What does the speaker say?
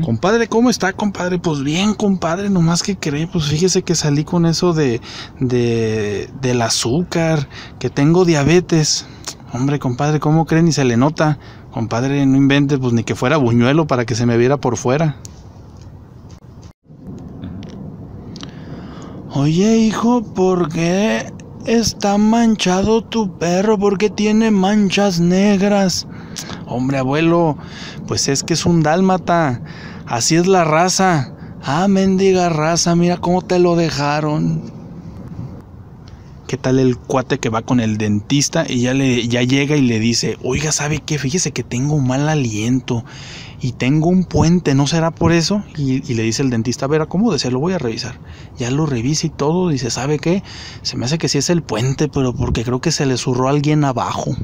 Compadre, ¿cómo está, compadre? Pues bien, compadre, nomás que cree, pues fíjese que salí con eso de, de del azúcar, que tengo diabetes. Hombre, compadre, ¿cómo cree? Ni se le nota. Compadre, no invente, pues ni que fuera buñuelo para que se me viera por fuera. Oye, hijo, ¿por qué está manchado tu perro? ¿Por qué tiene manchas negras? Hombre, abuelo, pues es que es un dálmata. Así es la raza. Ah, mendiga raza, mira cómo te lo dejaron. ¿Qué tal el cuate que va con el dentista y ya, le, ya llega y le dice, oiga, ¿sabe qué? Fíjese que tengo un mal aliento y tengo un puente, ¿no será por eso? Y, le dice el dentista, a ver, acomódese, lo voy a revisar. Ya lo revisa y todo, dice, ¿sabe qué? Se me hace que sí es el puente, pero porque creo que se le zurró alguien abajo.